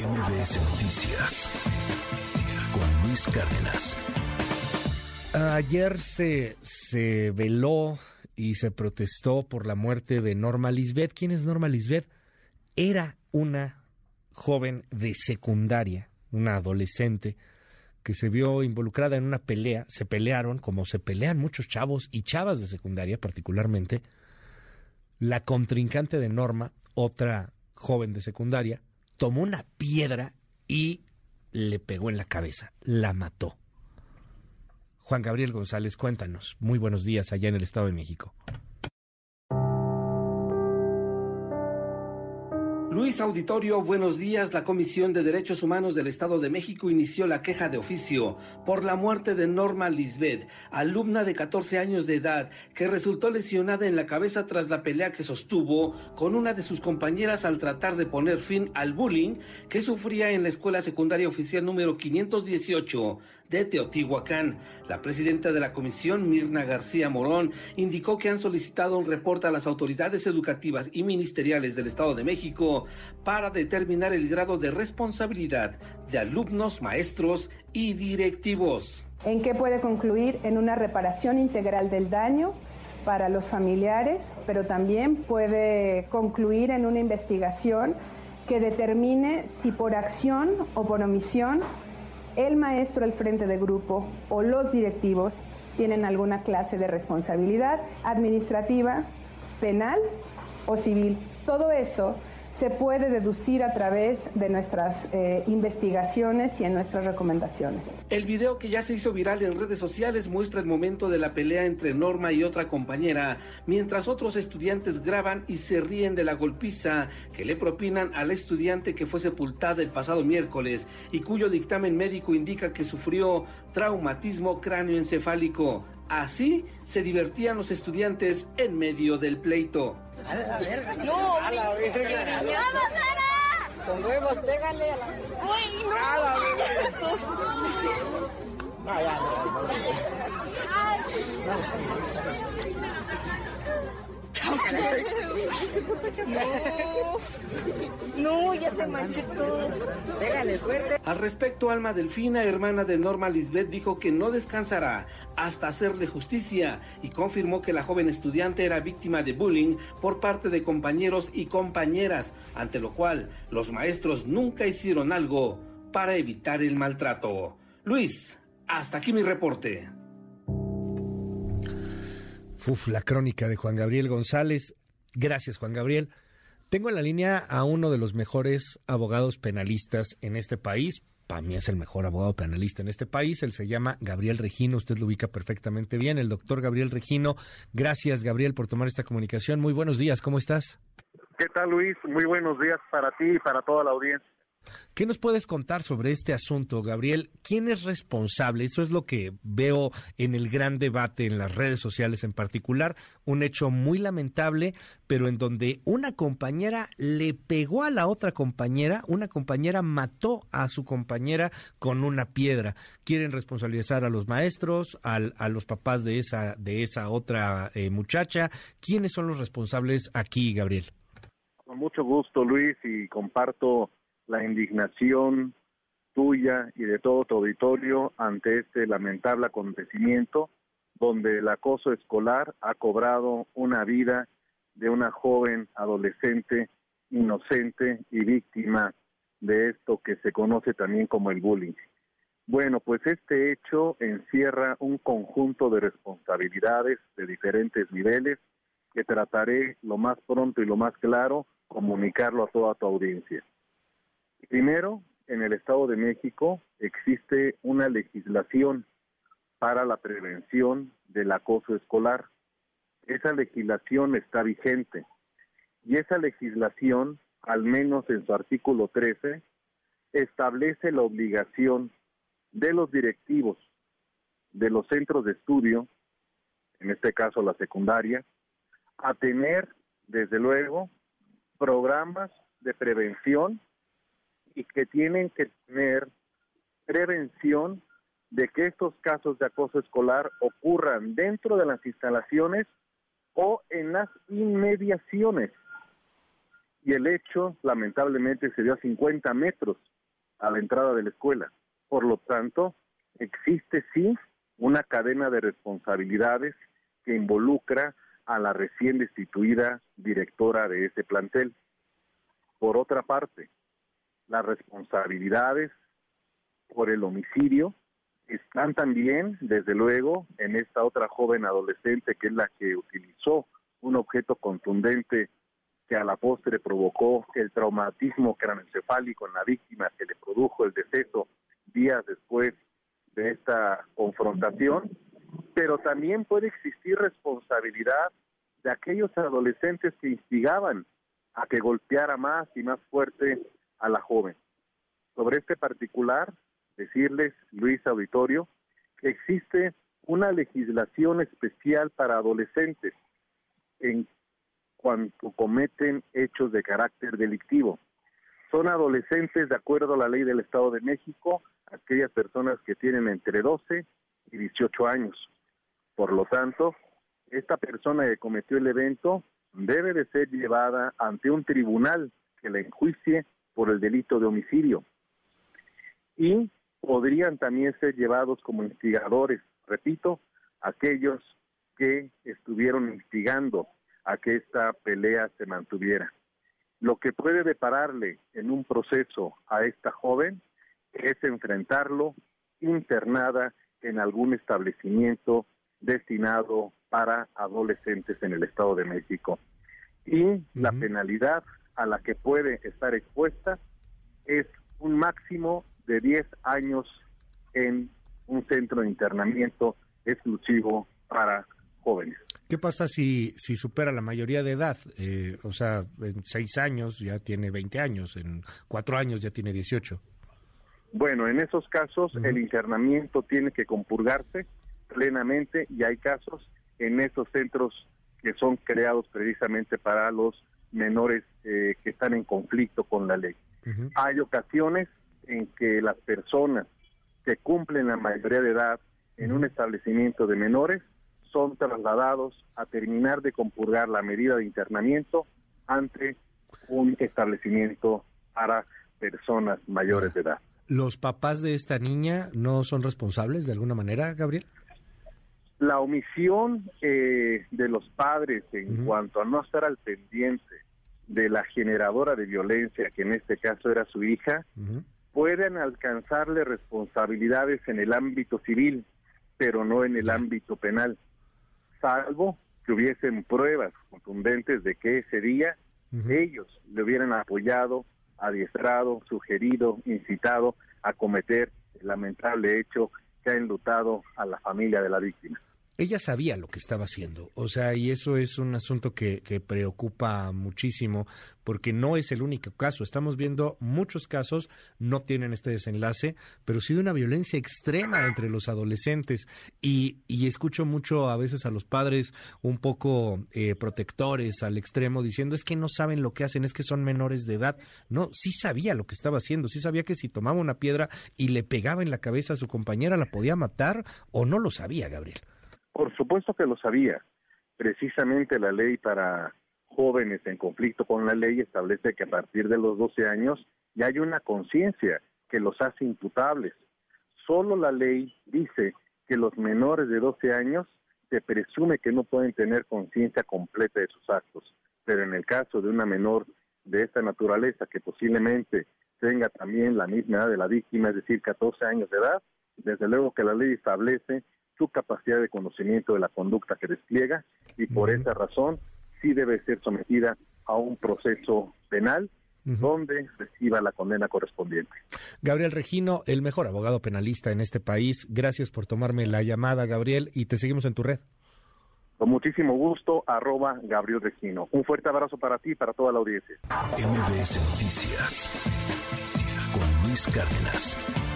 MBS Noticias con Luis Cárdenas. Ayer se, se veló y se protestó por la muerte de Norma Lisbeth. ¿Quién es Norma Lisbeth? Era una joven de secundaria, una adolescente que se vio involucrada en una pelea. Se pelearon, como se pelean muchos chavos y chavas de secundaria particularmente. La contrincante de Norma, otra joven de secundaria, tomó una piedra y le pegó en la cabeza, la mató. Juan Gabriel González, cuéntanos. Muy buenos días allá en el Estado de México. Luis Auditorio, buenos días. La Comisión de Derechos Humanos del Estado de México inició la queja de oficio por la muerte de Norma Lisbeth, alumna de 14 años de edad, que resultó lesionada en la cabeza tras la pelea que sostuvo con una de sus compañeras al tratar de poner fin al bullying que sufría en la escuela secundaria oficial número 518 de Teotihuacán. La presidenta de la comisión, Mirna García Morón, indicó que han solicitado un reporte a las autoridades educativas y ministeriales del Estado de México para determinar el grado de responsabilidad de alumnos, maestros y directivos. ¿En qué puede concluir? En una reparación integral del daño para los familiares, pero también puede concluir en una investigación que determine si por acción o por omisión el maestro al frente de grupo o los directivos tienen alguna clase de responsabilidad administrativa, penal o civil. Todo eso se puede deducir a través de nuestras eh, investigaciones y en nuestras recomendaciones. El video que ya se hizo viral en redes sociales muestra el momento de la pelea entre Norma y otra compañera, mientras otros estudiantes graban y se ríen de la golpiza que le propinan al estudiante que fue sepultada el pasado miércoles y cuyo dictamen médico indica que sufrió traumatismo cráneoencefálico. Así se divertían los estudiantes en medio del pleito. A la verga. No, a la verga. ¡Vamos, Con huevos, pégale a la Uy, no. A la verga. No, ya, No, ya se manchó todo. Pégale fuerte. Al respecto, Alma Delfina, hermana de Norma Lisbeth, dijo que no descansará hasta hacerle justicia y confirmó que la joven estudiante era víctima de bullying por parte de compañeros y compañeras, ante lo cual los maestros nunca hicieron algo para evitar el maltrato. Luis, hasta aquí mi reporte. Uf, la crónica de Juan Gabriel González. Gracias, Juan Gabriel. Tengo en la línea a uno de los mejores abogados penalistas en este país. Para mí es el mejor abogado penalista en este país. Él se llama Gabriel Regino. Usted lo ubica perfectamente bien. El doctor Gabriel Regino. Gracias, Gabriel, por tomar esta comunicación. Muy buenos días. ¿Cómo estás? ¿Qué tal, Luis? Muy buenos días para ti y para toda la audiencia. ¿Qué nos puedes contar sobre este asunto, Gabriel? ¿Quién es responsable? Eso es lo que veo en el gran debate en las redes sociales en particular, un hecho muy lamentable, pero en donde una compañera le pegó a la otra compañera, una compañera mató a su compañera con una piedra. Quieren responsabilizar a los maestros, a los papás de esa, de esa otra eh, muchacha. ¿Quiénes son los responsables aquí, Gabriel? Con mucho gusto, Luis, y comparto la indignación tuya y de todo tu auditorio ante este lamentable acontecimiento donde el acoso escolar ha cobrado una vida de una joven adolescente inocente y víctima de esto que se conoce también como el bullying. Bueno, pues este hecho encierra un conjunto de responsabilidades de diferentes niveles que trataré lo más pronto y lo más claro comunicarlo a toda tu audiencia. Primero, en el Estado de México existe una legislación para la prevención del acoso escolar. Esa legislación está vigente y esa legislación, al menos en su artículo 13, establece la obligación de los directivos de los centros de estudio, en este caso la secundaria, a tener, desde luego, programas de prevención y que tienen que tener prevención de que estos casos de acoso escolar ocurran dentro de las instalaciones o en las inmediaciones. y el hecho lamentablemente se dio a 50 metros a la entrada de la escuela. Por lo tanto, existe sí una cadena de responsabilidades que involucra a la recién destituida directora de ese plantel. Por otra parte, las responsabilidades por el homicidio. Están también, desde luego, en esta otra joven adolescente que es la que utilizó un objeto contundente que a la postre provocó el traumatismo craneoencefálico en la víctima que le produjo el deceso días después de esta confrontación, pero también puede existir responsabilidad de aquellos adolescentes que instigaban a que golpeara más y más fuerte a la joven. Sobre este particular, decirles, Luis Auditorio, que existe una legislación especial para adolescentes en cuanto cometen hechos de carácter delictivo. Son adolescentes de acuerdo a la ley del Estado de México, aquellas personas que tienen entre 12 y 18 años. Por lo tanto, esta persona que cometió el evento debe de ser llevada ante un tribunal que la enjuicie por el delito de homicidio. Y podrían también ser llevados como instigadores, repito, aquellos que estuvieron instigando a que esta pelea se mantuviera. Lo que puede depararle en un proceso a esta joven es enfrentarlo internada en algún establecimiento destinado para adolescentes en el Estado de México. Y la penalidad a la que puede estar expuesta es un máximo de 10 años en un centro de internamiento exclusivo para jóvenes. ¿Qué pasa si, si supera la mayoría de edad? Eh, o sea, en seis años ya tiene 20 años, en cuatro años ya tiene 18. Bueno, en esos casos el internamiento tiene que compurgarse plenamente y hay casos en esos centros que son creados precisamente para los menores eh, que están en conflicto con la ley. Hay ocasiones en que las personas que cumplen la mayoría de edad en un establecimiento de menores son trasladados a terminar de compurgar la medida de internamiento ante un establecimiento para personas mayores de edad. ¿Los papás de esta niña no son responsables de alguna manera, Gabriel? La omisión eh, de los padres en cuanto a no estar al pendiente de la generadora de violencia, que en este caso era su hija, pueden alcanzarle responsabilidades en el ámbito civil, pero no en el ámbito penal, salvo que hubiesen pruebas contundentes de que ese día ellos le hubieran apoyado, adiestrado, sugerido, incitado a cometer el lamentable hecho que ha enlutado a la familia de la víctima ella sabía lo que estaba haciendo. O sea, y eso es un asunto que, que, preocupa muchísimo porque no es el único caso. Estamos viendo muchos casos, no tienen este desenlace, pero sí de una violencia extrema entre los adolescentes. Y, y escucho mucho a veces a los padres un poco eh, protectores al extremo diciendo es que no saben lo que hacen, es que son menores de edad. No, sí sabía lo que estaba haciendo, sí sabía que si tomaba una piedra y le pegaba en la cabeza a su compañera la podía matar o no lo sabía, Gabriel. Por supuesto que lo sabía. Precisamente la ley para jóvenes en conflicto con la ley establece que a partir de los 12 años ya hay una conciencia que los hace imputables. Solo la ley dice que los menores de 12 años se presume que no pueden tener conciencia completa de sus actos, pero en el caso de una menor de esta naturaleza que posiblemente tenga también la misma edad de la víctima, es decir, 14 años de edad, desde luego que la ley establece su capacidad de conocimiento de la conducta que despliega y por esa razón sí debe ser sometida a un proceso penal donde reciba la condena correspondiente. Gabriel Regino, el mejor abogado penalista en este país. Gracias por tomarme la llamada, Gabriel, y te seguimos en tu red. Con muchísimo gusto, arroba Gabriel Regino. Un fuerte abrazo para ti y para toda la audiencia. MBS Noticias con Luis Cárdenas.